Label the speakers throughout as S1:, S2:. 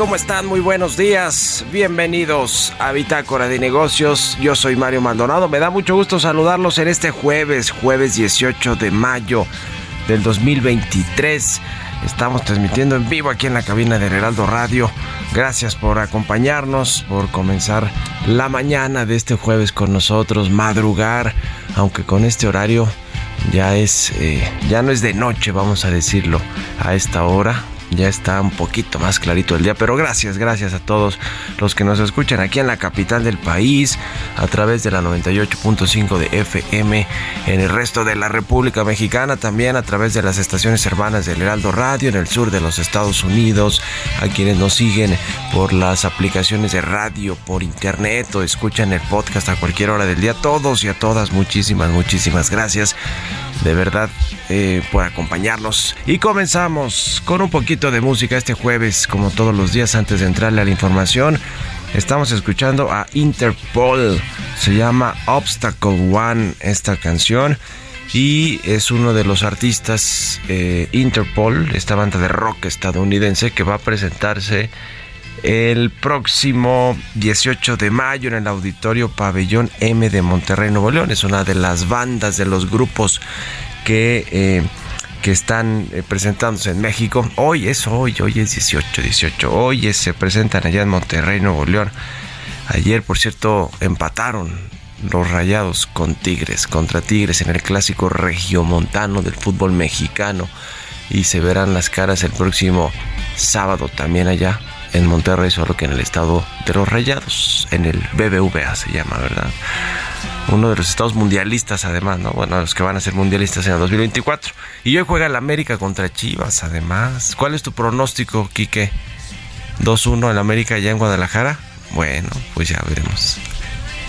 S1: ¿Cómo están? Muy buenos días. Bienvenidos a Bitácora de Negocios. Yo soy Mario Maldonado. Me da mucho gusto saludarlos en este jueves, jueves 18 de mayo del 2023. Estamos transmitiendo en vivo aquí en la cabina de Heraldo Radio. Gracias por acompañarnos, por comenzar la mañana de este jueves con nosotros, madrugar, aunque con este horario ya es, eh, ya no es de noche, vamos a decirlo, a esta hora ya está un poquito más clarito el día, pero gracias, gracias a todos los que nos escuchan aquí en la capital del país, a través de la 98.5 de FM, en el resto de la República Mexicana, también a través de las estaciones hermanas del Heraldo Radio en el sur de los Estados Unidos, a quienes nos siguen por las aplicaciones de radio, por internet o escuchan el podcast a cualquier hora del día, todos y a todas, muchísimas, muchísimas gracias de verdad eh, por acompañarnos. Y comenzamos con un poquito de música este jueves, como todos los días antes de entrarle a la información. Estamos escuchando a Interpol, se llama Obstacle One esta canción y es uno de los artistas eh, Interpol, esta banda de rock estadounidense que va a presentarse el próximo 18 de mayo en el Auditorio Pabellón M de Monterrey, Nuevo León. Es una de las bandas, de los grupos que, eh, que están eh, presentándose en México. Hoy es hoy, hoy es 18, 18. Hoy se presentan allá en Monterrey, Nuevo León. Ayer, por cierto, empataron los rayados con Tigres, contra Tigres en el clásico regiomontano del fútbol mexicano. Y se verán las caras el próximo sábado también allá en Monterrey, solo que en el estado de los Rayados, en el BBVA se llama, ¿verdad? Uno de los estados mundialistas, además, ¿no? Bueno, los que van a ser mundialistas en el 2024. Y hoy juega el América contra Chivas, además. ¿Cuál es tu pronóstico, Quique? ¿2-1 en América ya en Guadalajara? Bueno, pues ya veremos.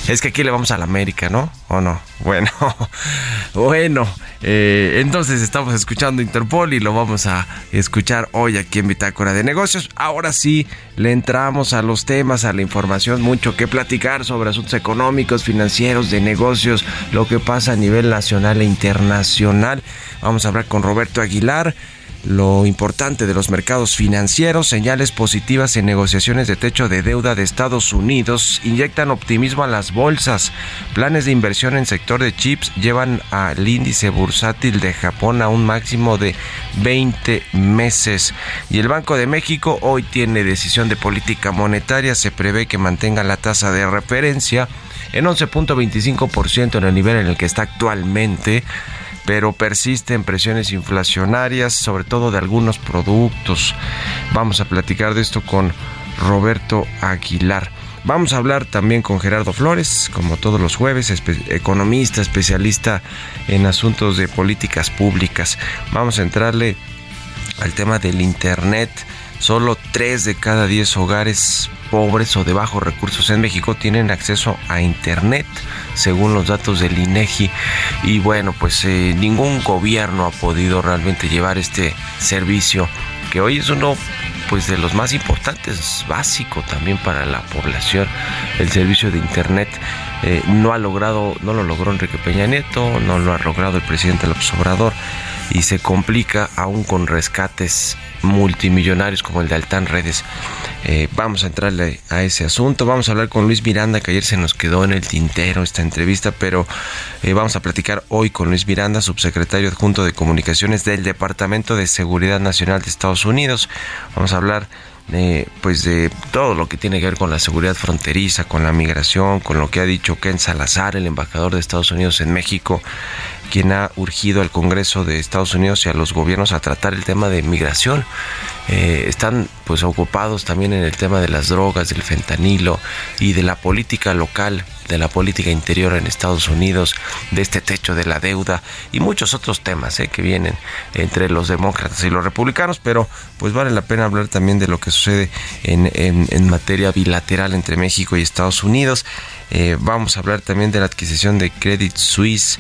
S1: Es que aquí le vamos a la América, ¿no? ¿O no? Bueno, bueno. Eh, entonces estamos escuchando Interpol y lo vamos a escuchar hoy aquí en Bitácora de Negocios. Ahora sí, le entramos a los temas, a la información, mucho que platicar sobre asuntos económicos, financieros, de negocios, lo que pasa a nivel nacional e internacional. Vamos a hablar con Roberto Aguilar lo importante de los mercados financieros, señales positivas en negociaciones de techo de deuda de Estados Unidos inyectan optimismo a las bolsas. Planes de inversión en sector de chips llevan al índice bursátil de Japón a un máximo de 20 meses. Y el Banco de México hoy tiene decisión de política monetaria, se prevé que mantenga la tasa de referencia en 11.25% en el nivel en el que está actualmente pero persisten presiones inflacionarias, sobre todo de algunos productos. Vamos a platicar de esto con Roberto Aguilar. Vamos a hablar también con Gerardo Flores, como todos los jueves, economista, especialista en asuntos de políticas públicas. Vamos a entrarle al tema del Internet. Solo 3 de cada 10 hogares pobres o de bajos recursos en México tienen acceso a Internet, según los datos del INEGI. Y bueno, pues eh, ningún gobierno ha podido realmente llevar este servicio, que hoy es uno pues de los más importantes, básico también para la población, el servicio de Internet. Eh, no ha logrado, no lo logró Enrique Peña Nieto, no lo ha logrado el presidente López Obrador y se complica aún con rescates multimillonarios como el de Altán Redes. Eh, vamos a entrarle a ese asunto. Vamos a hablar con Luis Miranda, que ayer se nos quedó en el tintero esta entrevista, pero eh, vamos a platicar hoy con Luis Miranda, subsecretario adjunto de comunicaciones del Departamento de Seguridad Nacional de Estados Unidos. Vamos a hablar pues de todo lo que tiene que ver con la seguridad fronteriza, con la migración, con lo que ha dicho Ken Salazar, el embajador de Estados Unidos en México, quien ha urgido al Congreso de Estados Unidos y a los gobiernos a tratar el tema de migración. Eh, están pues ocupados también en el tema de las drogas, del fentanilo y de la política local, de la política interior en Estados Unidos, de este techo de la deuda y muchos otros temas eh, que vienen entre los demócratas y los republicanos, pero pues vale la pena hablar también de lo que sucede en, en, materia bilateral entre México y Estados Unidos. Eh, vamos a hablar también de la adquisición de Credit Suisse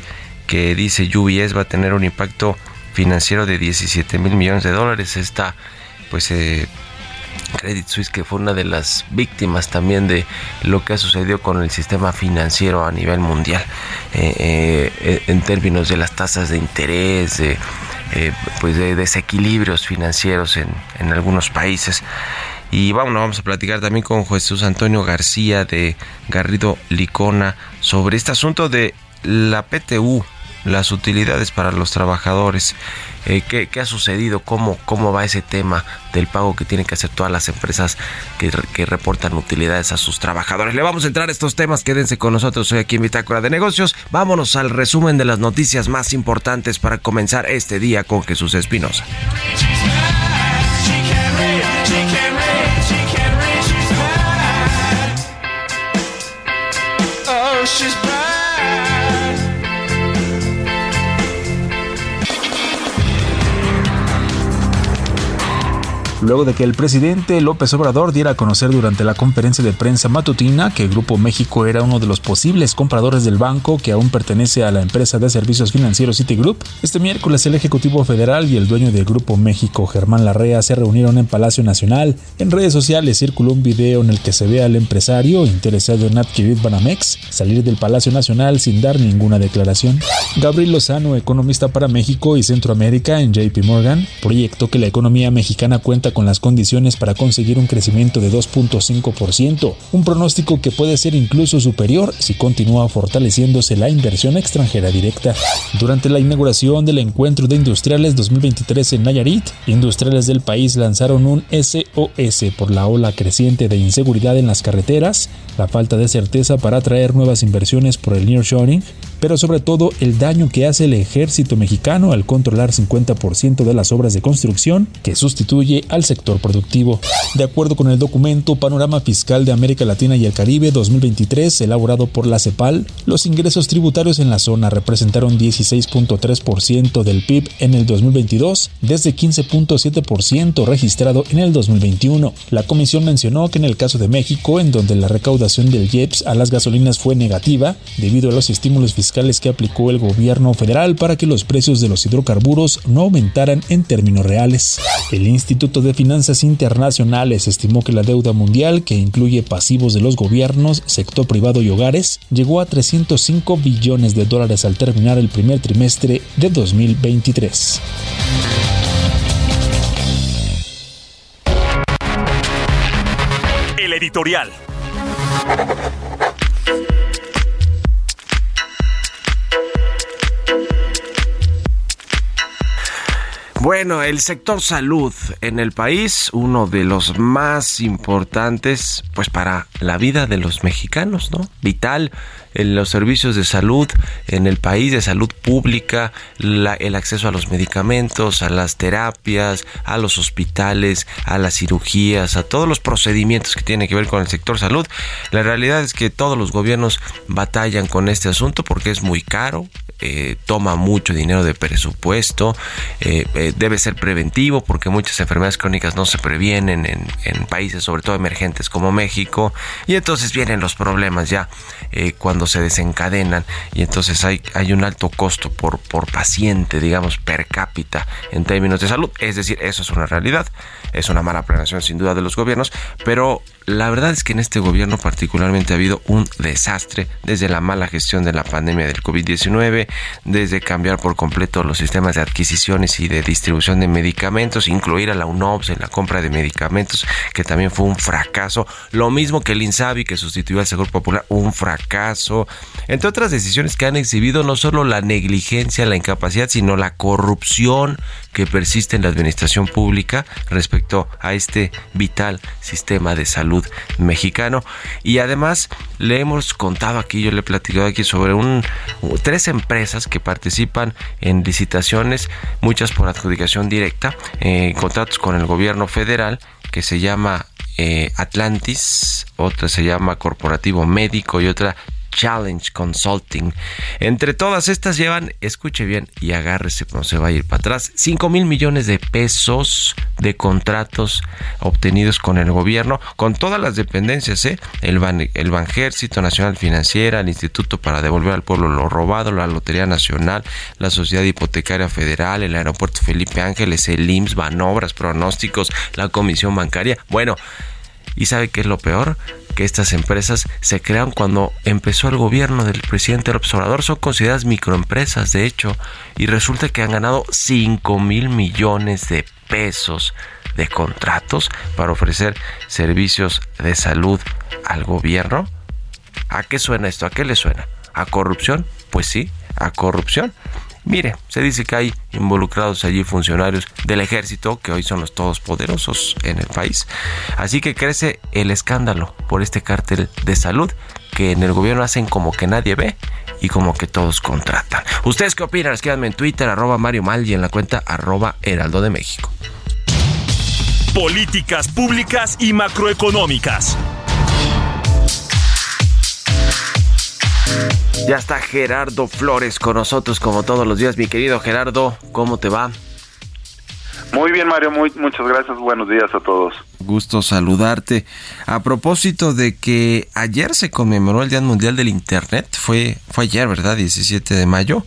S1: que dice UBS va a tener un impacto financiero de 17 mil millones de dólares. Esta, pues, eh, Credit Suisse, que fue una de las víctimas también de lo que ha sucedido con el sistema financiero a nivel mundial, eh, eh, en términos de las tasas de interés, de, pues de desequilibrios financieros en, en algunos países. Y vamos, vamos a platicar también con Jesús Antonio García de Garrido Licona sobre este asunto de la PTU, las utilidades para los trabajadores. Eh, ¿qué, ha sucedido? ¿Cómo, ¿Cómo va ese tema del pago que tienen que hacer todas las empresas que, que, reportan utilidades a sus trabajadores? Le vamos a entrar a estos temas. Quédense con nosotros hoy aquí en Bitácora de Negocios. Vámonos al resumen de las noticias más importantes para comenzar este día con Jesús Espinosa.
S2: Luego de que el presidente López Obrador diera a conocer durante la conferencia de prensa matutina que Grupo México era uno de los posibles compradores del banco que aún pertenece a la empresa de servicios financieros Citigroup, este miércoles el Ejecutivo Federal y el dueño del Grupo México, Germán Larrea, se reunieron en Palacio Nacional. En redes sociales circuló un video en el que se ve al empresario interesado en adquirir Banamex salir del Palacio Nacional sin dar ninguna declaración. Gabriel Lozano, economista para México y Centroamérica en JP Morgan, proyectó que la economía mexicana cuenta con las condiciones para conseguir un crecimiento de 2.5%, un pronóstico que puede ser incluso superior si continúa fortaleciéndose la inversión extranjera directa. Durante la inauguración del Encuentro de Industriales 2023 en Nayarit, industriales del país lanzaron un SOS por la ola creciente de inseguridad en las carreteras, la falta de certeza para atraer nuevas inversiones por el nearshoring, pero sobre todo el daño que hace el ejército mexicano al controlar 50% de las obras de construcción que sustituye al sector productivo. De acuerdo con el documento Panorama Fiscal de América Latina y el Caribe 2023, elaborado por la CEPAL, los ingresos tributarios en la zona representaron 16.3% del PIB en el 2022, desde 15.7% registrado en el 2021. La comisión mencionó que en el caso de México, en donde la recaudación del IEPS a las gasolinas fue negativa, debido a los estímulos fiscales que aplicó el gobierno federal para que los precios de los hidrocarburos no aumentaran en términos reales. El Instituto de Finanzas Internacionales estimó que la deuda mundial, que incluye pasivos de los gobiernos, sector privado y hogares, llegó a 305 billones de dólares al terminar el primer trimestre de 2023.
S3: El editorial.
S1: Bueno, el sector salud en el país, uno de los más importantes, pues para la vida de los mexicanos, ¿no? Vital en los servicios de salud en el país, de salud pública, el acceso a los medicamentos, a las terapias, a los hospitales, a las cirugías, a todos los procedimientos que tienen que ver con el sector salud. La realidad es que todos los gobiernos batallan con este asunto porque es muy caro, eh, toma mucho dinero de presupuesto, eh, eh, debe ser preventivo porque muchas enfermedades crónicas no se previenen en, en, países sobre todo emergentes como México y entonces vienen los problemas ya cuando se desencadenan y entonces hay, hay un alto costo por, por paciente, digamos, per cápita en términos de salud. Es decir, eso es una realidad, es una mala planeación sin duda de los gobiernos, pero la verdad es que en este gobierno particularmente ha habido un desastre desde la mala gestión de la pandemia del COVID-19, desde cambiar por completo los sistemas de adquisiciones y de distribución de medicamentos, incluir a la UNOPS en la compra de medicamentos, que también fue un fracaso, lo mismo que el INSABI que sustituyó al Seguro Popular, un fracaso, entre otras decisiones que han exhibido no solo la negligencia, la incapacidad, sino la corrupción que persiste en la administración pública respecto a este vital sistema de salud mexicano. Y además le hemos contado aquí, yo le he platicado aquí sobre un, tres empresas que participan en licitaciones, muchas por adjudicación directa, eh, contratos con el gobierno federal que se llama eh, Atlantis, otra se llama Corporativo Médico y otra Challenge Consulting. Entre todas estas llevan, escuche bien y agárrese, no se va a ir para atrás, 5 mil millones de pesos de contratos obtenidos con el gobierno, con todas las dependencias, ¿eh? el, Ban el Banjército Nacional Financiera, el Instituto para Devolver al Pueblo lo Robado, la Lotería Nacional, la Sociedad Hipotecaria Federal, el Aeropuerto Felipe Ángeles, el IMSS, Banobras, Pronósticos, la Comisión Bancaria. Bueno, ¿y sabe qué es lo peor? que estas empresas se crean cuando empezó el gobierno del presidente López Obrador. Son consideradas microempresas, de hecho, y resulta que han ganado 5 mil millones de pesos de contratos para ofrecer servicios de salud al gobierno. ¿A qué suena esto? ¿A qué le suena? ¿A corrupción? Pues sí, a corrupción. Mire, se dice que hay involucrados allí funcionarios del ejército que hoy son los todos poderosos en el país. Así que crece el escándalo por este cártel de salud que en el gobierno hacen como que nadie ve y como que todos contratan. ¿Ustedes qué opinan? Escríbanme en Twitter, arroba Mario Mal y en la cuenta arroba Heraldo de México.
S3: Políticas públicas y macroeconómicas.
S1: Ya está Gerardo Flores con nosotros como todos los días. Mi querido Gerardo, ¿cómo te va?
S4: Muy bien, Mario, muy, muchas gracias. Buenos días a todos.
S1: Gusto saludarte. A propósito de que ayer se conmemoró el Día Mundial del Internet, fue, fue ayer, ¿verdad? 17 de mayo.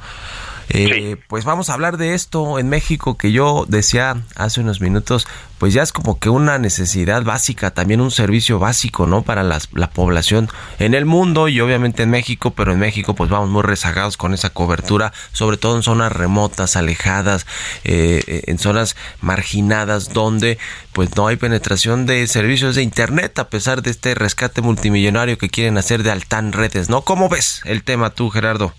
S1: Eh, pues vamos a hablar de esto en México que yo decía hace unos minutos, pues ya es como que una necesidad básica, también un servicio básico, ¿no? Para la población en el mundo y obviamente en México, pero en México pues vamos muy rezagados con esa cobertura, sobre todo en zonas remotas, alejadas, eh, en zonas marginadas donde pues no hay penetración de servicios de Internet a pesar de este rescate multimillonario que quieren hacer de Altan Redes, ¿no? ¿Cómo ves el tema tú, Gerardo?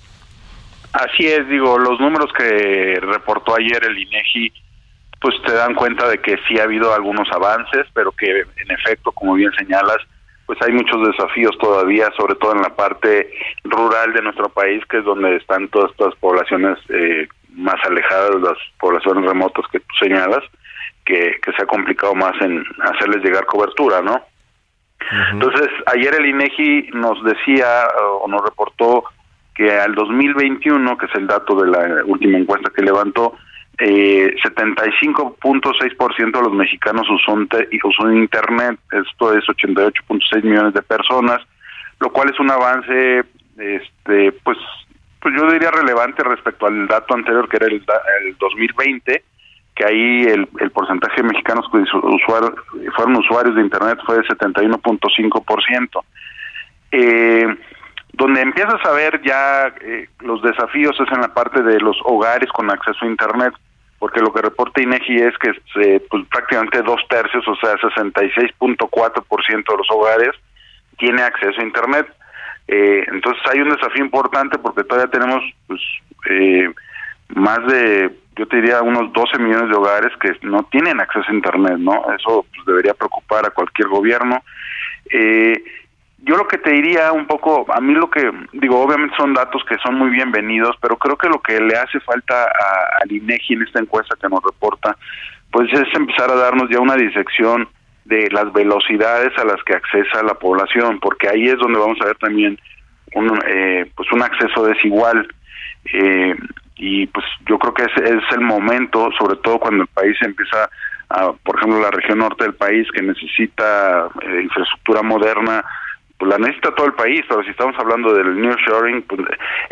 S4: Así es, digo, los números que reportó ayer el INEGI, pues te dan cuenta de que sí ha habido algunos avances, pero que en efecto, como bien señalas, pues hay muchos desafíos todavía, sobre todo en la parte rural de nuestro país, que es donde están todas estas poblaciones eh, más alejadas, las poblaciones remotas que tú señalas, que, que se ha complicado más en hacerles llegar cobertura, ¿no? Entonces, ayer el INEGI nos decía o nos reportó que al 2021, que es el dato de la última encuesta que levantó, eh, 75.6% de los mexicanos usó, usó Internet, esto es 88.6 millones de personas, lo cual es un avance, este, pues, pues yo diría relevante respecto al dato anterior que era el, el 2020, que ahí el, porcentaje de mexicanos que fueron usuarios de Internet fue de 71.5%. Eh, donde empiezas a ver ya eh, los desafíos es en la parte de los hogares con acceso a Internet, porque lo que reporta INEGI es que pues, prácticamente dos tercios, o sea, 66.4% de los hogares tiene acceso a Internet. Eh, entonces hay un desafío importante porque todavía tenemos pues, eh, más de, yo te diría, unos 12 millones de hogares que no tienen acceso a Internet, ¿no? Eso pues, debería preocupar a cualquier gobierno. Eh, yo lo que te diría un poco, a mí lo que digo, obviamente son datos que son muy bienvenidos, pero creo que lo que le hace falta al INEGI en esta encuesta que nos reporta, pues es empezar a darnos ya una disección de las velocidades a las que accesa la población, porque ahí es donde vamos a ver también un, eh, pues un acceso desigual. Eh, y pues yo creo que es, es el momento, sobre todo cuando el país empieza a, por ejemplo, la región norte del país que necesita eh, infraestructura moderna, pues la necesita todo el país, pero si estamos hablando del New Shoring, pues,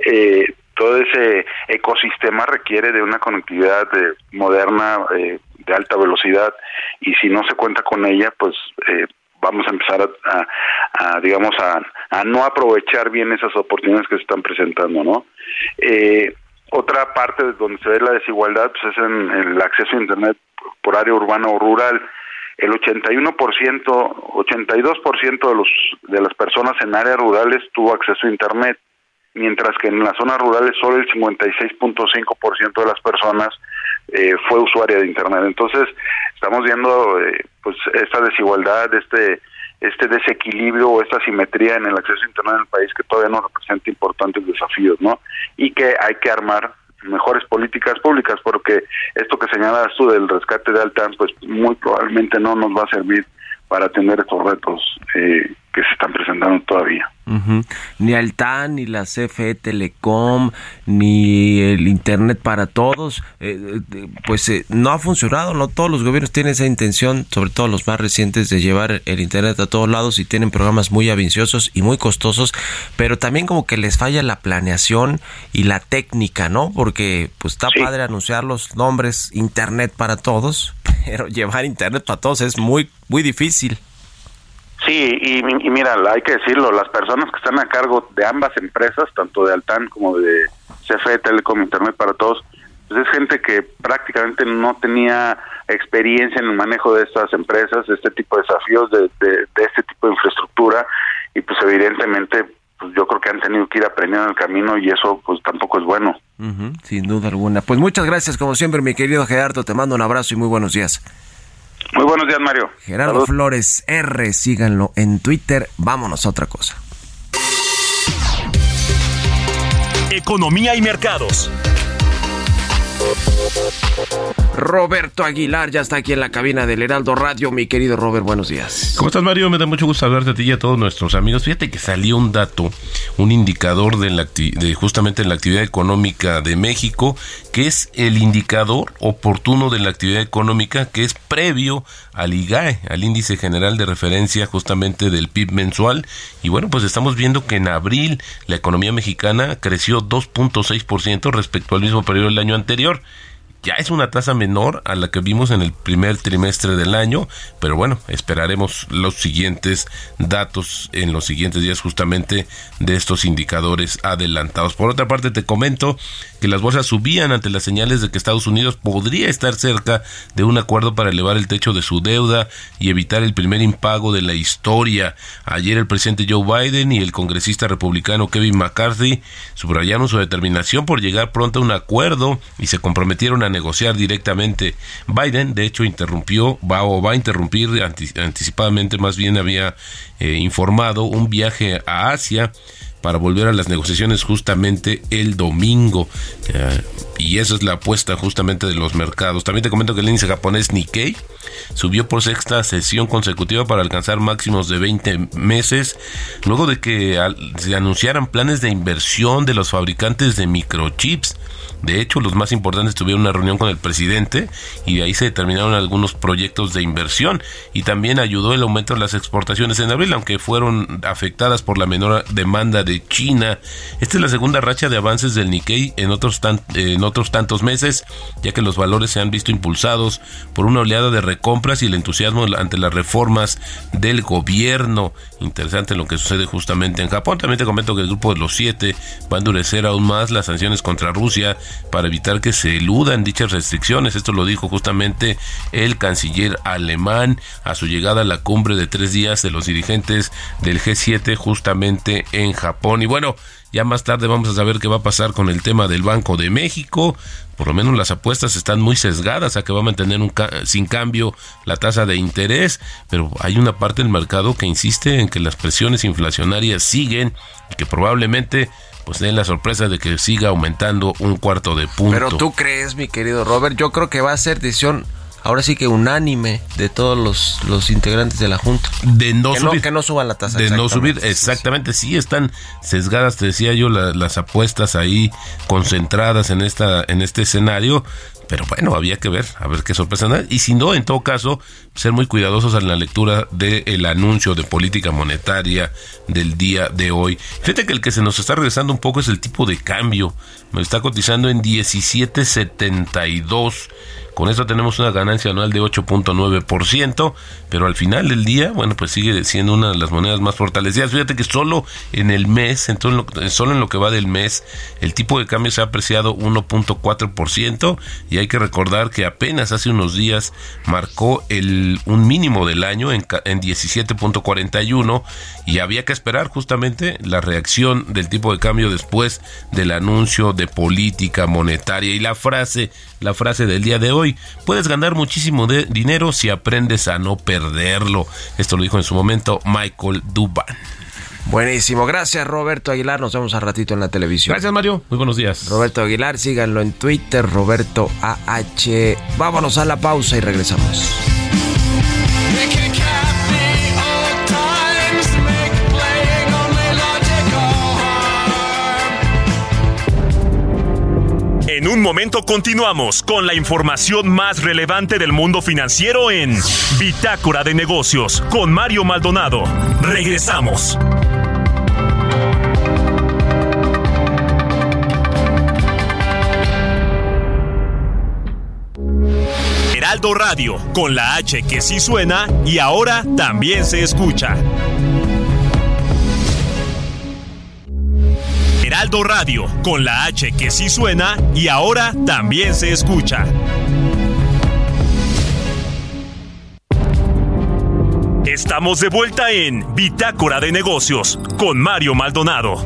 S4: eh, todo ese ecosistema requiere de una conectividad eh, moderna eh, de alta velocidad. Y si no se cuenta con ella, pues eh, vamos a empezar a, digamos, a, no aprovechar bien esas oportunidades que se están presentando, ¿no? Eh, otra parte donde se ve la desigualdad pues es en el acceso a Internet por área urbana o rural el 81%, 82% de los de las personas en áreas rurales tuvo acceso a internet, mientras que en las zonas rurales solo el 56.5% de las personas eh, fue usuaria de internet. Entonces, estamos viendo eh, pues esta desigualdad, este este desequilibrio o esta simetría en el acceso a internet en el país que todavía nos representa importantes desafíos, ¿no? Y que hay que armar mejores políticas públicas, porque esto que señalas tú del rescate de Altan, pues muy probablemente no nos va a servir para atender estos retos eh, que se están presentando todavía.
S1: Ni Altan, ni la CFE Telecom, ni el Internet para todos, eh, eh, pues eh, no ha funcionado, no todos los gobiernos tienen esa intención, sobre todo los más recientes, de llevar el Internet a todos lados y tienen programas muy ambiciosos y muy costosos, pero también como que les falla la planeación y la técnica, ¿no? Porque pues está padre anunciar los nombres Internet para todos, pero llevar Internet para todos es muy, muy difícil.
S4: Y, y, mira, hay que decirlo, las personas que están a cargo de ambas empresas, tanto de Altan como de CFE Telecom Internet para Todos, pues es gente que prácticamente no tenía experiencia en el manejo de estas empresas, de este tipo de desafíos, de, de, este tipo de infraestructura, y pues evidentemente pues yo creo que han tenido que ir aprendiendo el camino y eso pues tampoco es bueno.
S1: sin duda alguna. Pues muchas gracias como siempre mi querido Gerardo, te mando un abrazo y muy buenos días.
S4: Muy buenos días, Mario.
S1: Gerardo Flores R, síganlo en Twitter. Vámonos a otra cosa.
S3: Economía y mercados.
S1: Roberto Aguilar ya está aquí en la cabina del Heraldo Radio. Mi querido Robert, buenos días.
S5: ¿Cómo estás, Mario? Me da mucho gusto hablarte a ti y a todos nuestros amigos. Fíjate que salió un dato, un indicador de, la, de la actividad económica de México, que es el indicador oportuno de la actividad económica, que es previo al IGAE, al índice general de referencia justamente del PIB mensual. Y bueno, pues estamos viendo que en abril la economía mexicana creció 2.6% respecto al mismo periodo del año anterior ya es una tasa menor a la que vimos en el primer trimestre del año, pero bueno, esperaremos los siguientes datos en los siguientes días justamente de estos indicadores adelantados. Por otra parte, te comento que las bolsas subían ante las señales de que Estados Unidos podría estar cerca de un acuerdo para elevar el techo de su deuda y evitar el primer impago de la historia. Ayer el presidente Joe Biden y el congresista republicano Kevin McCarthy subrayaron su determinación por llegar pronto a un acuerdo y se comprometieron a negociar directamente. Biden, de hecho, interrumpió, va o va a interrumpir anticipadamente, más bien había eh, informado un viaje a Asia para volver a las negociaciones justamente el domingo. Eh, y esa es la apuesta justamente de los mercados. También te comento que el índice japonés Nikkei subió por sexta sesión consecutiva para alcanzar máximos de 20 meses, luego de que se anunciaran planes de inversión de los fabricantes de microchips de hecho, los más importantes tuvieron una reunión con el presidente y de ahí se determinaron algunos proyectos de inversión y también ayudó el aumento de las exportaciones en abril, aunque fueron afectadas por la menor demanda de China. Esta es la segunda racha de avances del Nikkei en otros, en otros tantos meses, ya que los valores se han visto impulsados por una oleada de recompras y el entusiasmo ante las reformas del gobierno. Interesante lo que sucede justamente en Japón. También te comento que el grupo de los siete va a endurecer aún más las sanciones contra Rusia para evitar que se eludan dichas restricciones. Esto lo dijo justamente el canciller alemán a su llegada a la cumbre de tres días de los dirigentes del G7 justamente en Japón. Y bueno, ya más tarde vamos a saber qué va a pasar con el tema del Banco de México. Por lo menos las apuestas están muy sesgadas a que va a mantener un sin cambio la tasa de interés, pero hay una parte del mercado que insiste en que las presiones inflacionarias siguen y que probablemente pues den la sorpresa de que siga aumentando un cuarto de punto.
S1: Pero tú crees, mi querido Robert, yo creo que va a ser decisión ahora sí que unánime de todos los, los integrantes de la Junta.
S5: De no
S1: que
S5: subir.
S1: No, que no suban la tasa.
S5: De no subir, exactamente. Sí, están sesgadas, te decía yo, las apuestas ahí concentradas en, esta, en este escenario. Pero bueno, había que ver, a ver qué sorpresa. Y si no, en todo caso, ser muy cuidadosos en la lectura del anuncio de política monetaria del día de hoy. Fíjate que el que se nos está regresando un poco es el tipo de cambio. Me está cotizando en 17.72 con eso tenemos una ganancia anual de 8.9%, pero al final del día, bueno, pues sigue siendo una de las monedas más fortalecidas. Fíjate que solo en el mes, entonces, solo en lo que va del mes, el tipo de cambio se ha apreciado 1.4% y hay que recordar que apenas hace unos días marcó el, un mínimo del año en, en 17.41 y había que esperar justamente la reacción del tipo de cambio después del anuncio de política monetaria y la frase la frase del día de hoy. Puedes ganar muchísimo de dinero si aprendes a no perderlo. Esto lo dijo en su momento Michael Duban.
S1: Buenísimo, gracias Roberto Aguilar, nos vemos a ratito en la televisión.
S5: Gracias Mario, muy buenos días.
S1: Roberto Aguilar, síganlo en Twitter, Roberto AH. Vámonos a la pausa y regresamos.
S3: En un momento continuamos con la información más relevante del mundo financiero en Bitácora de Negocios con Mario Maldonado. Regresamos. Heraldo Radio, con la H que sí suena y ahora también se escucha. Radio, con la H que sí suena y ahora también se escucha. Estamos de vuelta en Bitácora de Negocios con Mario Maldonado.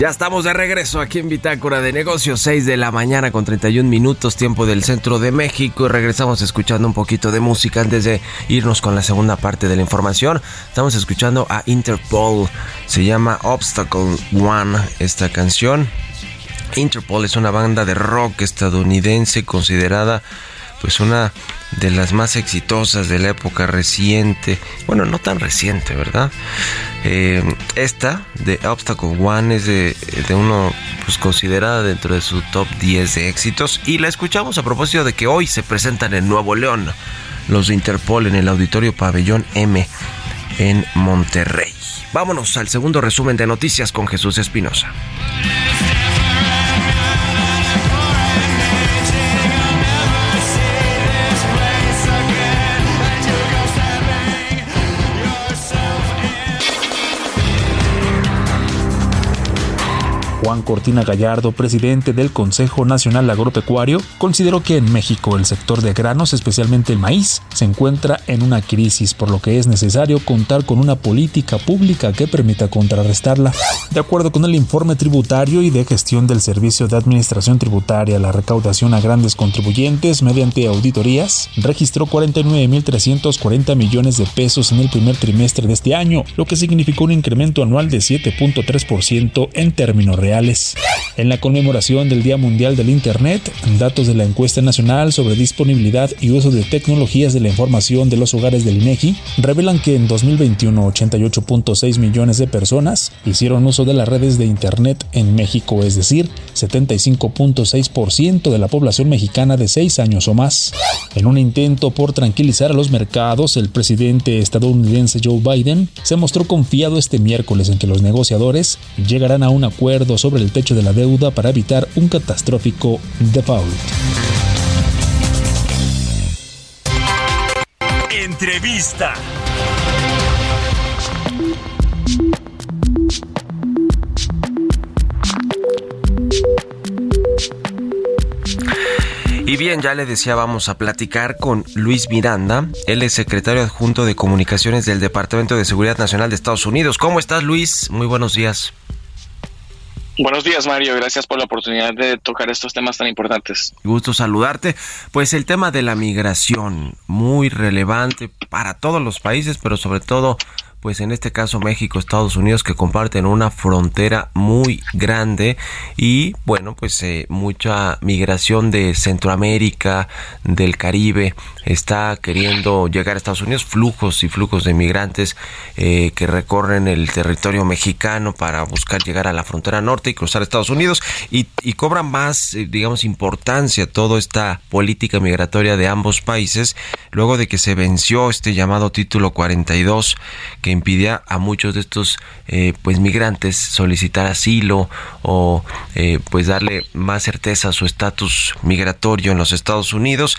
S1: Ya estamos de regreso aquí en Bitácora de Negocios, 6 de la mañana con 31 minutos, tiempo del centro de México. Y regresamos escuchando un poquito de música antes de irnos con la segunda parte de la información. Estamos escuchando a Interpol, se llama Obstacle One esta canción. Interpol es una banda de rock estadounidense considerada pues una de las más exitosas de la época reciente, bueno, no tan reciente, ¿verdad? Eh, esta de Obstacle One es de, uno pues considerada dentro de su top 10 de éxitos y la escuchamos a propósito de que hoy se presentan en Nuevo León los de Interpol en el Auditorio Pabellón M en Monterrey. Vámonos al segundo resumen de noticias con Jesús Espinosa.
S2: Juan Cortina Gallardo, presidente del Consejo Nacional Agropecuario, consideró que en México el sector de granos, especialmente el maíz, se encuentra en una crisis, por lo que es necesario contar con una política pública que permita contrarrestarla. De acuerdo con el informe tributario y de gestión del Servicio de Administración Tributaria, la recaudación a grandes contribuyentes mediante auditorías registró 49.340 millones de pesos en el primer trimestre de este año, lo que significó un incremento anual de 7.3% en términos reales. En la conmemoración del Día Mundial del Internet, datos de la encuesta nacional sobre disponibilidad y uso de tecnologías de la información de los hogares del INEGI revelan que en 2021 88.6 millones de personas hicieron uso de las redes de Internet en México, es decir, 75.6% de la población mexicana de 6 años o más. En un intento por tranquilizar a los mercados, el presidente estadounidense Joe Biden se mostró confiado este miércoles en que los negociadores llegarán a un acuerdo sobre el techo de la deuda para evitar un catastrófico default.
S3: Entrevista.
S1: Y bien, ya le decía, vamos a platicar con Luis Miranda. Él es secretario adjunto de comunicaciones del Departamento de Seguridad Nacional de Estados Unidos. ¿Cómo estás, Luis? Muy buenos días.
S6: Buenos días, Mario. Gracias por la oportunidad de tocar estos temas tan importantes.
S1: Gusto saludarte. Pues el tema de la migración, muy relevante para todos los países, pero sobre todo pues en este caso México, Estados Unidos, que comparten una frontera muy grande y bueno, pues eh, mucha migración de Centroamérica, del Caribe, está queriendo llegar a Estados Unidos, flujos y flujos de migrantes eh, que recorren el territorio mexicano para buscar llegar a la frontera norte y cruzar Estados Unidos y, y cobra más, eh, digamos, importancia toda esta política migratoria de ambos países luego de que se venció este llamado título 42 que impidía a muchos de estos eh, pues migrantes solicitar asilo o eh, pues darle más certeza a su estatus migratorio en los Estados Unidos.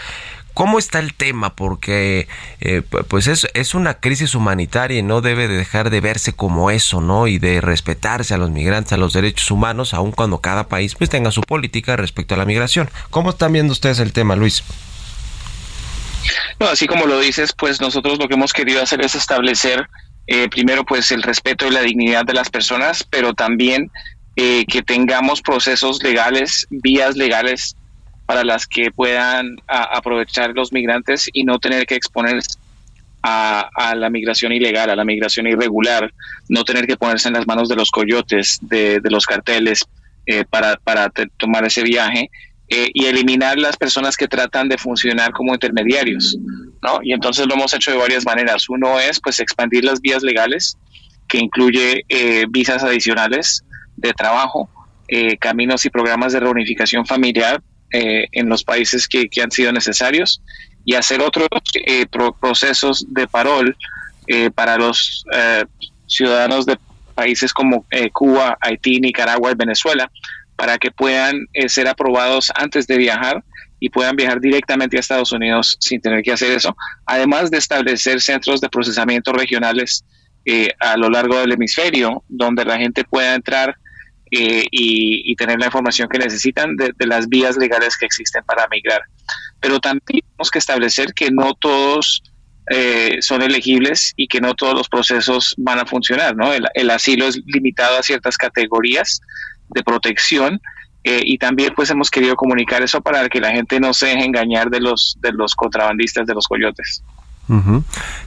S1: ¿Cómo está el tema? Porque eh, pues es, es una crisis humanitaria y no debe de dejar de verse como eso, ¿no? Y de respetarse a los migrantes, a los derechos humanos, aun cuando cada país pues tenga su política respecto a la migración. ¿Cómo están viendo ustedes el tema, Luis?
S6: No, así como lo dices, pues nosotros lo que hemos querido hacer es establecer eh, primero pues el respeto y la dignidad de las personas, pero también eh, que tengamos procesos legales, vías legales para las que puedan aprovechar los migrantes y no tener que exponerse a, la migración ilegal, a la migración irregular, no tener que ponerse en las manos de los coyotes, de, de los carteles eh, para, para tomar ese viaje eh, y eliminar las personas que tratan de funcionar como intermediarios, ¿no? Y entonces lo hemos hecho de varias maneras. Uno es pues expandir las vías legales, que incluye eh, visas adicionales de trabajo, eh, caminos y programas de reunificación familiar eh, en los países que, que han sido necesarios y hacer otros pro- procesos de parol para los ciudadanos de países como Cuba, Haití, Nicaragua y Venezuela para que puedan ser aprobados antes de viajar y puedan viajar directamente a Estados Unidos sin tener que hacer eso, además de establecer centros de procesamiento regionales eh, a lo largo del hemisferio, donde la gente pueda entrar eh, y, tener la información que necesitan de, las vías legales que existen para migrar. Pero también tenemos que establecer que no todos eh, son elegibles y que no todos los procesos van a funcionar. ¿no? El asilo es limitado a ciertas categorías de protección eh, y también pues hemos querido comunicar eso para que la gente no se deje engañar de los, de los contrabandistas, de los coyotes.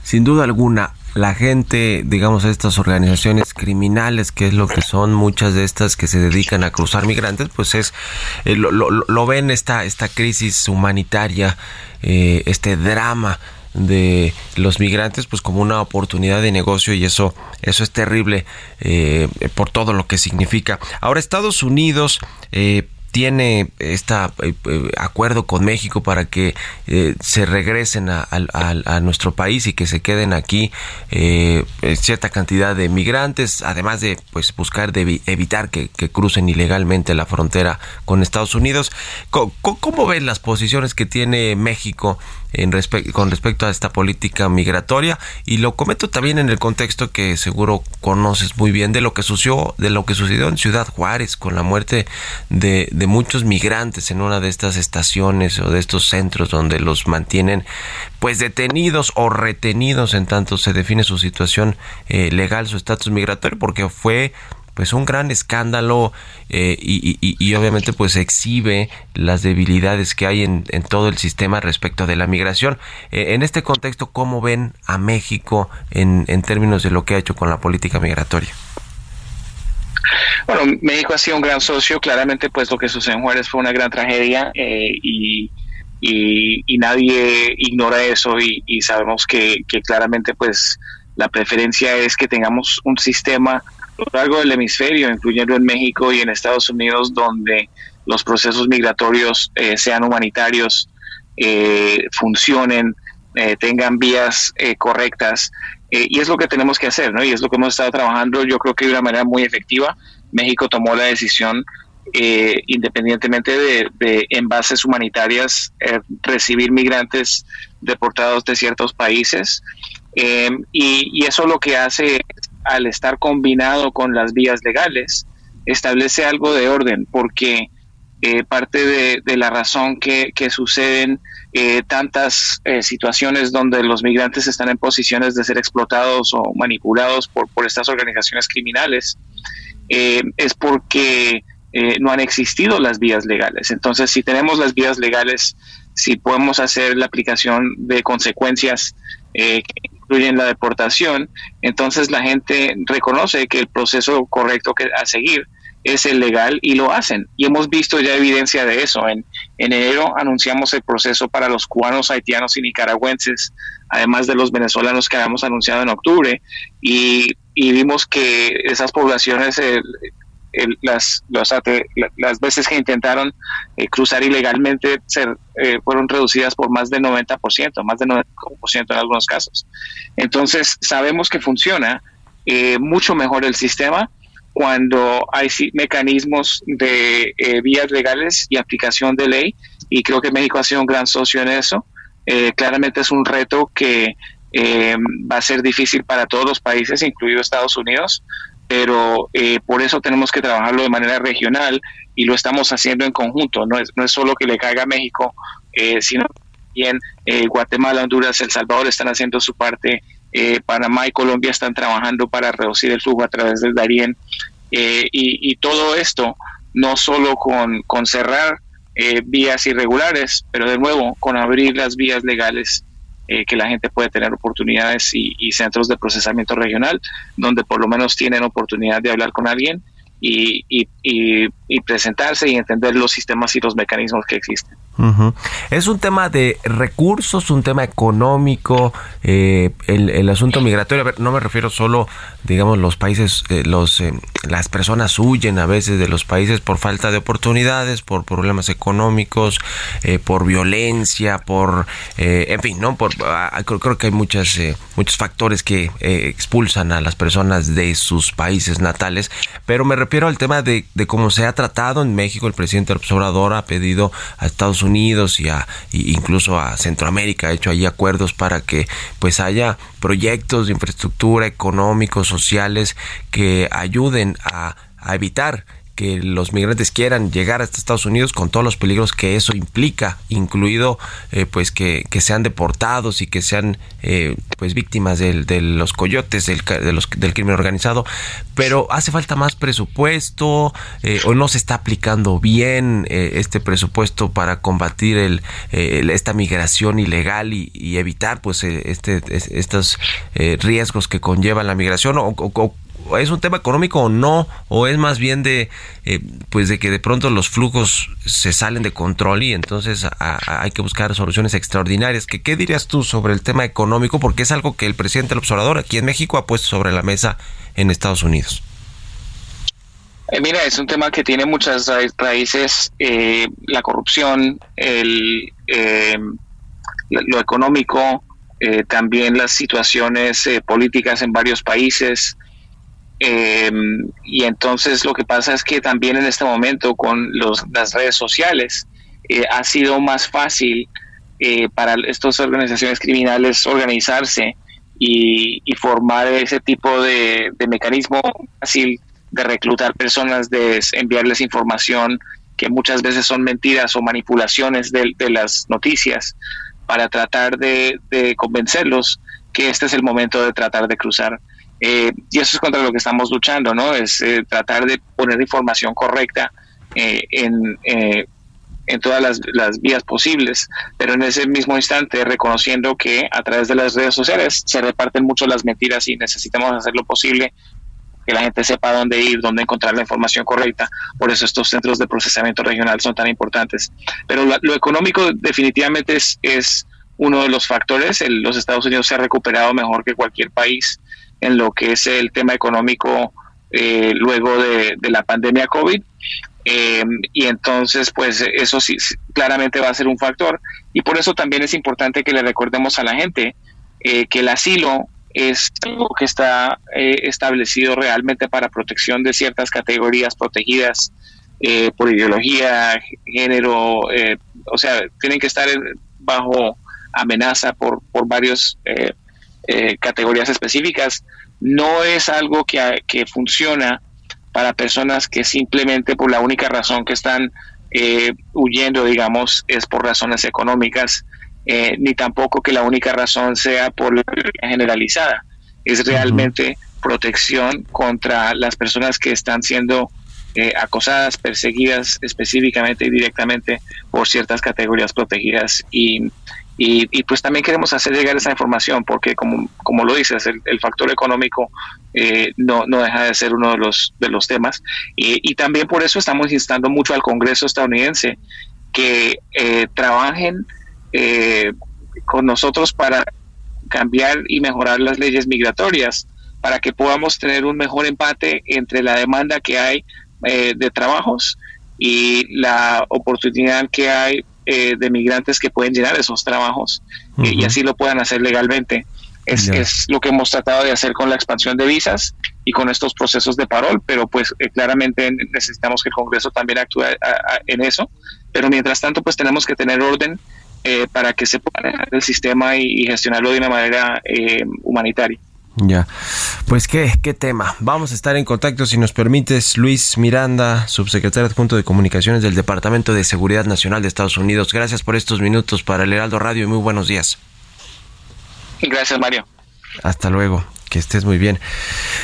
S1: Sin duda alguna, la gente, digamos, estas organizaciones criminales, que es lo que son muchas de estas que se dedican a cruzar migrantes, pues es, eh, lo, lo- lo ven esta, esta crisis humanitaria, eh, este drama de los migrantes pues como una oportunidad de negocio y eso eso es terrible eh, por todo lo que significa. Ahora Estados Unidos eh, tiene este acuerdo con México para que eh, se regresen a, nuestro país y que se queden aquí cierta cantidad de migrantes, además de pues buscar de evi- evitar que, crucen ilegalmente la frontera con Estados Unidos. Co- ¿Cómo, ven las posiciones que tiene México en respe- con respecto a esta política migratoria? Y lo comento también en el contexto que seguro conoces muy bien de lo que sucedió, de lo que sucedió en Ciudad Juárez con la muerte de muchos migrantes en una de estas estaciones o de estos centros donde los mantienen pues detenidos o retenidos en tanto se define su situación eh, legal, su estatus migratorio, porque fue pues un gran escándalo eh, y, y- y- y obviamente pues exhibe las debilidades que hay en, en todo el sistema respecto de la migración. Eh, en este contexto, ¿cómo ven a México en, en términos de lo que ha hecho con la política migratoria?
S6: Bueno, México ha sido un gran socio, claramente pues lo que sucedió en Juárez fue una gran tragedia eh, y, y, nadie ignora eso y, y sabemos que, que claramente pues la preferencia es que tengamos un sistema a lo largo del hemisferio, incluyendo en México y en Estados Unidos, donde los procesos migratorios eh, sean humanitarios, eh, funcionen, eh, tengan vías eh, correctas. Eh, y es lo que tenemos que hacer, ¿no? Y es lo que hemos estado trabajando, yo creo que de una manera muy efectiva. México tomó la decisión, eh, independientemente de, de envases humanitarias, eh, recibir migrantes deportados de ciertos países. Eh, y, eso lo que hace, al estar combinado con las vías legales, establece algo de orden, porque eh, parte de, de la razón que, que suceden eh, tantas eh, situaciones donde los migrantes están en posiciones de ser explotados o manipulados por, estas organizaciones criminales eh, es porque no han existido las vías legales. Entonces, si tenemos las vías legales, si podemos hacer la aplicación de consecuencias que incluyen la deportación, entonces la gente reconoce que el proceso correcto que, a seguir es el legal y lo hacen. Y hemos visto ya evidencia de eso. En, en enero anunciamos el proceso para los cubanos, haitianos y nicaragüenses, además de los venezolanos que habíamos anunciado en octubre, y, y vimos que esas poblaciones, las, las veces que intentaron eh, cruzar ilegalmente eh, fueron reducidas por más del 90%, más del 90% en algunos casos. Entonces, sabemos que funciona eh, mucho mejor el sistema cuando hay mecanismos de eh, vías legales y aplicación de ley, y creo que México ha sido un gran socio en eso. Eh, claramente es un reto que eh, va a ser difícil para todos los países, incluido Estados Unidos, pero eh, por eso tenemos que trabajarlo de manera regional y lo estamos haciendo en conjunto. No es, no es solo que le caiga a México, eh, sino también eh, Guatemala, Honduras, El Salvador están haciendo su parte, eh, Panamá y Colombia están trabajando para reducir el flujo a través del Darién. Eh, y, todo esto, no solo con, cerrar eh, vías irregulares, pero de nuevo, con abrir las vías legales eh, que la gente puede tener oportunidades y, y, centros de procesamiento regional, donde por lo menos tienen oportunidad de hablar con alguien y, y, y presentarse y entender los sistemas y los mecanismos que existen.
S1: Es un tema de recursos, un tema económico, eh, el, el, asunto migratorio. No me refiero solo, digamos, los países, eh, los eh, las personas huyen a veces de los países por falta de oportunidades, por problemas económicos, eh, por violencia, por, en fin, no, por ah, creo, creo, que hay muchas muchos factores que expulsan a las personas de sus países natales. Pero me refiero al tema de, de cómo se ha tratado en México. El presidente López Obrador ha pedido a Estados Unidos y a incluso a Centroamérica ha hecho ahí acuerdos para que pues haya proyectos de infraestructura económicos sociales que ayuden a evitar que los migrantes quieran llegar hasta Estados Unidos con todos los peligros que eso implica, incluido eh, pues que, que, sean deportados y que sean eh, pues víctimas del, de los coyotes del, de los, del crimen organizado. Pero hace falta más presupuesto eh, o no se está aplicando bien este presupuesto para combatir el, esta migración ilegal y, y evitar pues este, estos riesgos que conlleva la migración o, o es un tema económico o no, o es más bien de, eh, pues de que de pronto los flujos se salen de control y entonces hay que buscar soluciones extraordinarias. ¿Qué, ¿Qué dirías tú sobre el tema económico? Porque es algo que el presidente del observador aquí en México ha puesto sobre la mesa en Estados Unidos.
S6: Eh, mira, es un tema que tiene muchas ra raíces, eh, la corrupción, el, lo económico, también las situaciones políticas en varios países, eh, y entonces lo que pasa es que también en este momento con los, las redes sociales eh, ha sido más fácil eh, para estas organizaciones criminales organizarse y, y formar ese tipo de, mecanismo fácil de reclutar personas, de enviarles información que muchas veces son mentiras o manipulaciones de, de las noticias para tratar de, de convencerlos que este es el momento de tratar de cruzar eh, y eso es contra lo que estamos luchando, ¿no? Es eh, tratar de poner información correcta eh, en, eh, en todas las, las, vías posibles, pero en ese mismo instante reconociendo que a través de las redes sociales se reparten mucho las mentiras y necesitamos hacer lo posible que la gente sepa dónde ir, dónde encontrar la información correcta. Por eso estos centros de procesamiento regional son tan importantes. Pero lo, económico definitivamente es, uno de los factores. Los Estados Unidos se ha recuperado mejor que cualquier país en lo que es el tema económico eh, luego de, la pandemia COVID. Eh, y entonces, pues eso sí, claramente va a ser un factor. Y por eso también es importante que le recordemos a la gente eh, que el asilo es algo que está eh, establecido realmente para protección de ciertas categorías protegidas por ideología, género, o sea, tienen que estar bajo amenaza por, por varios eh, categorías específicas, no es algo que, que, funciona para personas que simplemente por la única razón que están eh, huyendo, digamos, es por razones económicas, eh, ni tampoco que la única razón sea por la generalizada. Es realmente protección contra las personas que están siendo eh, acosadas, perseguidas específicamente y directamente por ciertas categorías protegidas y, y, y, pues también queremos hacer llegar esa información porque como, como lo dices, el, factor económico eh, no, no deja de ser uno de los, de los temas. Y, y también por eso estamos instando mucho al Congreso estadounidense que eh, trabajen eh, con nosotros para cambiar y mejorar las leyes migratorias para que podamos tener un mejor empate entre la demanda que hay de trabajos y la oportunidad que hay eh, de migrantes que pueden llenar esos trabajos uh -huh. y así lo puedan hacer legalmente. Es, yeah. es, lo que hemos tratado de hacer con la expansión de visas y con estos procesos de parol, pero pues eh, claramente necesitamos que el Congreso también actúe a, a, en eso. Pero mientras tanto, pues tenemos que tener orden eh, para que se pueda el sistema y, y gestionarlo de una manera eh, humanitaria.
S1: Ya, pues qué, qué tema. Vamos a estar en contacto, si nos permites, Luis Miranda, subsecretario adjunto de Comunicaciones del Departamento de Seguridad Nacional de Estados Unidos. Gracias por estos minutos para el Heraldo Radio y muy buenos días.
S6: Gracias, Mario.
S1: Hasta luego. Que estés muy bien.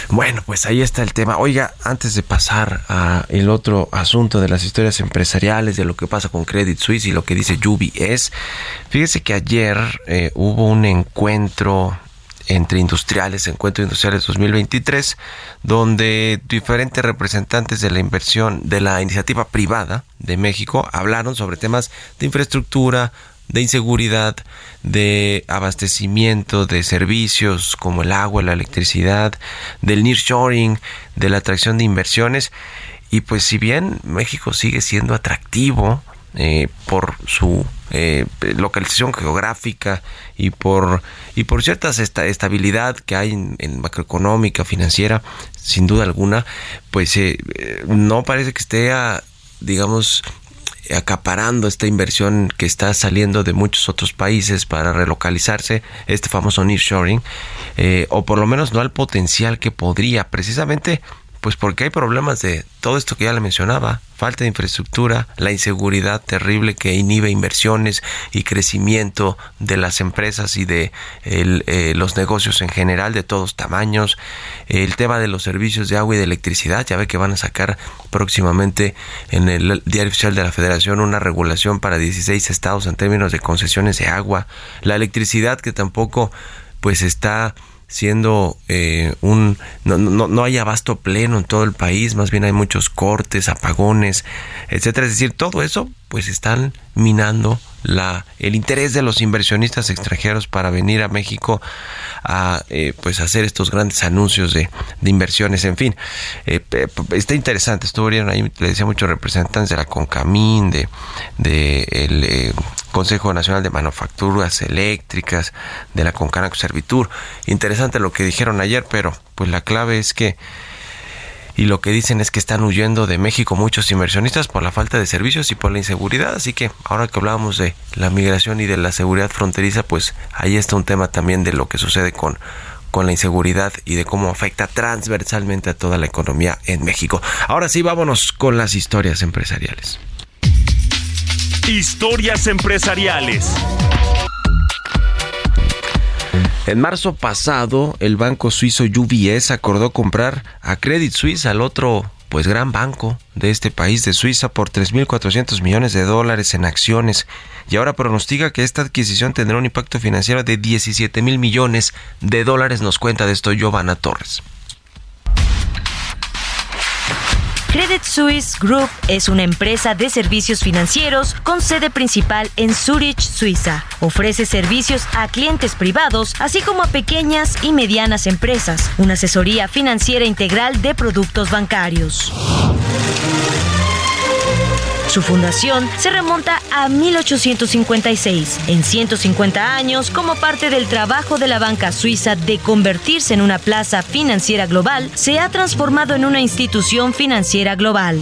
S1: Bueno, pues ahí está el tema. Oiga, antes de pasar a el otro asunto de las historias empresariales, de lo que pasa con Credit Suisse y lo que dice UBS, fíjese que ayer eh, hubo un encuentro entre industriales, Encuentro Industriales 2023, donde diferentes representantes de la inversión, de la iniciativa privada de México, hablaron sobre temas de infraestructura, de inseguridad, de abastecimiento de servicios como el agua, la electricidad, del nearshoring, de la atracción de inversiones. Y pues si bien México sigue siendo atractivo eh, por su eh, localización geográfica y por y por cierta esta estabilidad que hay en, macroeconómica financiera sin duda alguna pues eh, no parece que esté digamos acaparando esta inversión que está saliendo de muchos otros países para relocalizarse, este famoso nearshoring, eh, o por lo menos no al potencial que podría, precisamente pues porque hay problemas de todo esto que ya le mencionaba, falta de infraestructura, la inseguridad terrible que inhibe inversiones y crecimiento de las empresas y de eh, los negocios en general de todos tamaños, el tema de los servicios de agua y de electricidad, ya ve que van a sacar próximamente en el Diario Oficial de la Federación una regulación para 16 estados en términos de concesiones de agua, la electricidad que tampoco pues está siendo eh, un no, no, no, hay abasto pleno en todo el país, más bien hay muchos cortes, apagones, etcétera. Es decir, todo eso pues están minando la, el interés de los inversionistas extranjeros para venir a México a eh, pues hacer estos grandes anuncios de, de inversiones, en fin, eh, está interesante, estuvieron ahí, le decía muchos representantes de la CONCAMIN, de, de el eh, Consejo Nacional de Manufacturas Eléctricas, de la Concanaco Servitur, interesante lo que dijeron ayer, pero pues la clave es que y lo que dicen es que están huyendo de México muchos inversionistas por la falta de servicios y por la inseguridad. Así que ahora que hablábamos de la migración y de la seguridad fronteriza, pues ahí está un tema también de lo que sucede con con la inseguridad y de cómo afecta transversalmente a toda la economía en México. Ahora sí, vámonos con las historias empresariales.
S3: Historias empresariales.
S1: En marzo pasado, el banco suizo UBS acordó comprar a Credit Suisse, al otro pues gran banco de este país de Suiza por 3.400 millones de dólares en acciones y ahora pronostica que esta adquisición tendrá un impacto financiero de 17 mil millones de dólares. Nos cuenta de esto Giovanna Torres.
S7: Credit Suisse Group es una empresa de servicios financieros con sede principal en Zurich, Suiza. Ofrece servicios a clientes privados, así como a pequeñas y medianas empresas, una asesoría financiera integral de productos bancarios. Su fundación se remonta a 1856. En 150 años, como parte del trabajo de la banca suiza de convertirse en una plaza financiera global, se ha transformado en una institución financiera global.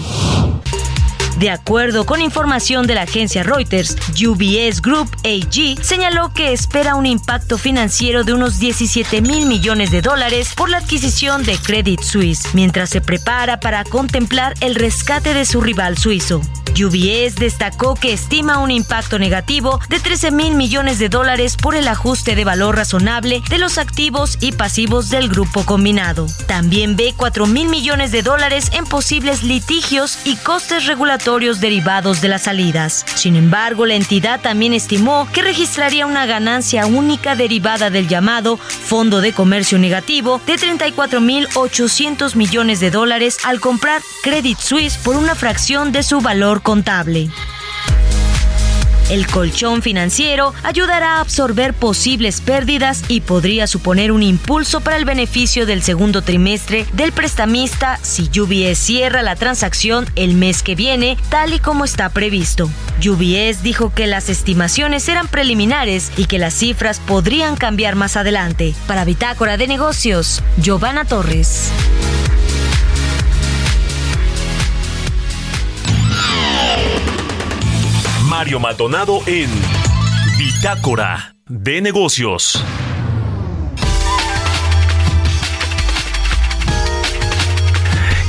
S7: De acuerdo con información de la agencia Reuters, UBS Group AG señaló que espera un impacto financiero de unos 17 mil millones de dólares por la adquisición de Credit Suisse, mientras se prepara para contemplar el rescate de su rival suizo. UBS destacó que estima un impacto negativo de 13 mil millones de dólares por el ajuste de valor razonable de los activos y pasivos del grupo combinado. También ve 4 mil millones de dólares en posibles litigios y costes regulatorios derivados de las salidas. Sin embargo, la entidad también estimó que registraría una ganancia única derivada del llamado Fondo de Comercio Negativo de 34 mil 800 millones de dólares al comprar Credit Suisse por una fracción de su valor contable. El colchón financiero ayudará a absorber posibles pérdidas y podría suponer un impulso para el beneficio del segundo trimestre del prestamista si UBS cierra la transacción el mes que viene, tal y como está previsto. UBS dijo que las estimaciones eran preliminares y que las cifras podrían cambiar más adelante. Para Bitácora de Negocios, Giovanna Torres.
S3: Mario Maldonado en Bitácora de Negocios.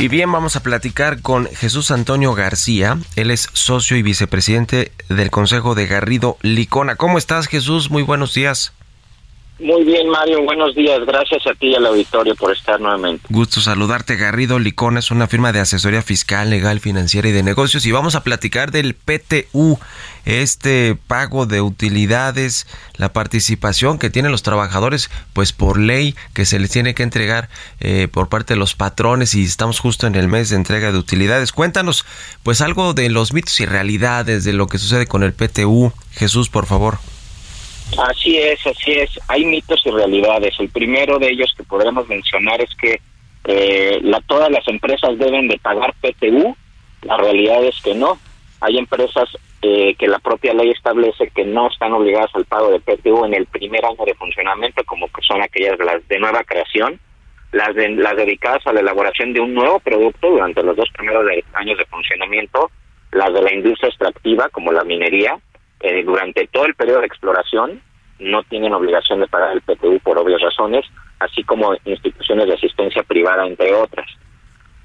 S1: Y bien, vamos a platicar con Jesús Antonio García. Él es socio y vicepresidente del Consejo de Garrido Licona. ¿Cómo estás, Jesús? Muy buenos días.
S8: Muy bien, Mario. Buenos días. Gracias a ti y al auditorio por estar nuevamente.
S1: Gusto saludarte. Garrido Licón es una firma de asesoría fiscal, legal, financiera y de negocios. Y vamos a platicar del PTU, este pago de utilidades, la participación que tienen los trabajadores, pues por ley que se les tiene que entregar eh, por parte de los patrones. Y estamos justo en el mes de entrega de utilidades. Cuéntanos, pues algo de los mitos y realidades de lo que sucede con el PTU. Jesús, por favor.
S8: Así es, así es. Hay mitos y realidades. El primero de ellos que podremos mencionar es que eh, la, todas las empresas deben de pagar PTU. La realidad es que no. Hay empresas eh, que la propia ley establece que no están obligadas al pago de PTU en el primer año de funcionamiento, como que son aquellas las de nueva creación, las, de, las dedicadas a la elaboración de un nuevo producto durante los dos primeros de, años de funcionamiento, las de la industria extractiva, como la minería, eh, durante todo el periodo de exploración no tienen obligación de pagar el PTU por obvias razones, así como instituciones de asistencia privada, entre otras.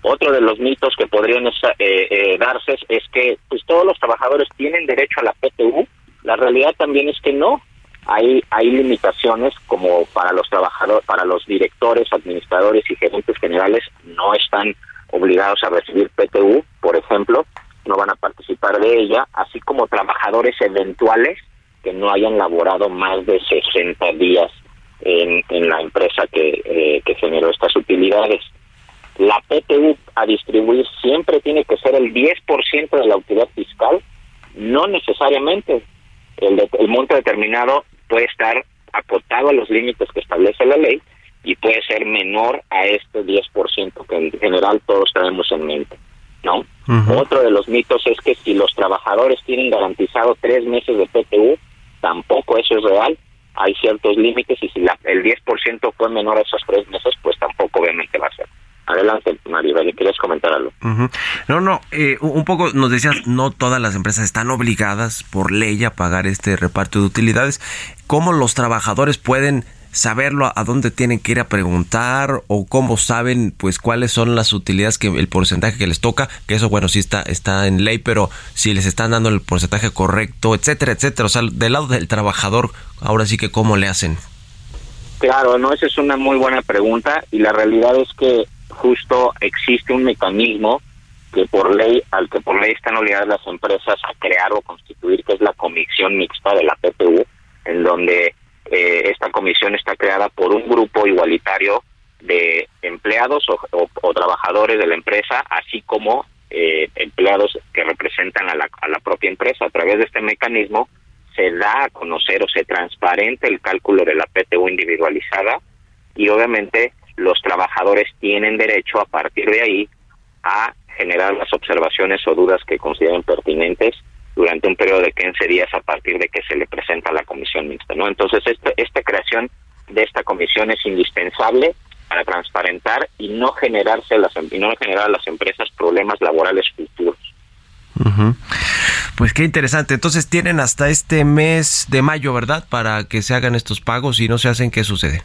S8: Otro de los mitos que podrían eh, eh, darse es que pues todos los trabajadores tienen derecho a la PTU. La realidad también es que no. Hay hay limitaciones como para los trabajadores, para los directores, administradores y gerentes generales no están obligados a recibir PTU, por ejemplo, no van a participar de ella, así como trabajadores eventuales que no hayan laborado más de 60 días en, en la empresa que, eh, que generó estas utilidades. La PTU a distribuir siempre tiene que ser el 10% de la utilidad fiscal, no necesariamente. El, el monto determinado puede estar acotado a los límites que establece la ley y puede ser menor a este 10% que en general todos traemos en mente. ¿No? Otro de los mitos es que si los trabajadores tienen garantizado tres meses de PTU, tampoco eso es real. Hay ciertos límites y si la, el 10% fue menor a esos tres meses, pues tampoco obviamente va a ser. Adelante, Maribel, ¿quieres comentar algo?
S1: No, no, eh, un poco nos decías, no todas las empresas están obligadas por ley a pagar este reparto de utilidades. ¿Cómo los trabajadores pueden saberlo a dónde tienen que ir a preguntar o cómo saben pues cuáles son las utilidades que el porcentaje que les toca, que eso bueno sí está está en ley, pero si les están dando el porcentaje correcto, etcétera, etcétera, o sea, del lado del trabajador, ahora sí que cómo le hacen.
S8: Claro, no, esa es una muy buena pregunta y la realidad es que justo existe un mecanismo que por ley, al que por ley están obligadas las empresas a crear o constituir, que es la comisión mixta de la PTU, en donde eh, esta comisión está creada por un grupo igualitario de empleados o, trabajadores de la empresa, así como eh, empleados que representan a la, a la propia empresa. A través de este mecanismo se da a conocer o se transparente el cálculo de la PTU individualizada y obviamente los trabajadores tienen derecho a partir de ahí a generar las observaciones o dudas que consideren pertinentes durante un periodo de 15 días a partir de que se le presenta a la comisión mixta, ¿no? Entonces, este, esta creación de esta comisión es indispensable para transparentar y no generarse las y no generar a las empresas problemas laborales futuros.
S1: Pues qué interesante. Entonces tienen hasta este mes de mayo, ¿verdad? Para que se hagan estos pagos y no se hacen, ¿qué sucede?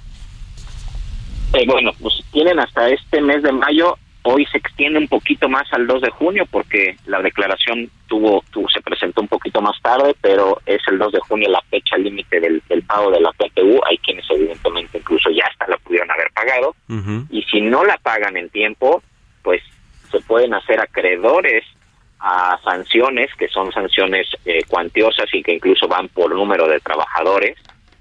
S8: Eh, bueno, pues tienen hasta este mes de mayo Hoy se extiende un poquito más al 2 de junio porque la declaración tuvo, tuvo se presentó un poquito más tarde, pero es el 2 de junio la fecha límite del, del, pago de la PTU. Hay quienes evidentemente incluso ya hasta la pudieron haber pagado. Uh -huh. Y si no la pagan en tiempo, pues se pueden hacer acreedores a sanciones, que son sanciones eh, cuantiosas y que incluso van por número de trabajadores.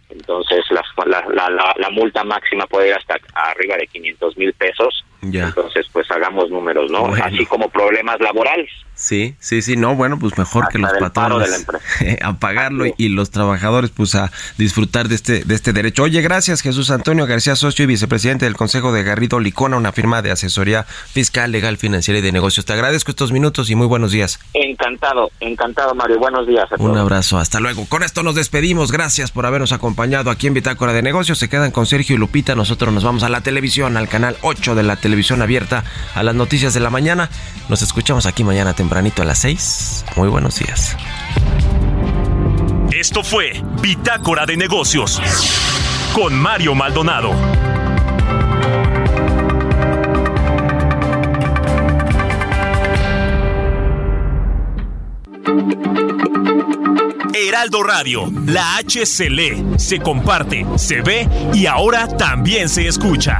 S8: Entonces la, la, la, la, multa máxima puede ir hasta arriba de 500 mil pesos.
S1: Ya.
S8: Entonces, pues hagamos números, ¿no? Bueno. Así como problemas laborales.
S1: Sí, sí, sí, no, bueno, pues mejor hasta que los patrones a pagarlo y los trabajadores pues a disfrutar de este de este derecho. Oye, gracias Jesús Antonio García, socio y vicepresidente del Consejo de Garrido Licona, una firma de asesoría fiscal, legal, financiera y de negocios. Te agradezco estos minutos y muy buenos días.
S8: Encantado, encantado Mario, buenos días.
S1: Un abrazo, hasta luego. Con esto nos despedimos, gracias por habernos acompañado aquí en Bitácora de Negocios. Se quedan con Sergio y Lupita, nosotros nos vamos a la televisión, al canal 8 de la televisión abierta, a las noticias de la mañana. Nos escuchamos aquí mañana tempranito a las 6. Muy buenos días.
S3: Esto fue Bitácora de Negocios con Mario Maldonado. Heraldo Radio, la H se lee, se comparte, se ve y ahora también se escucha.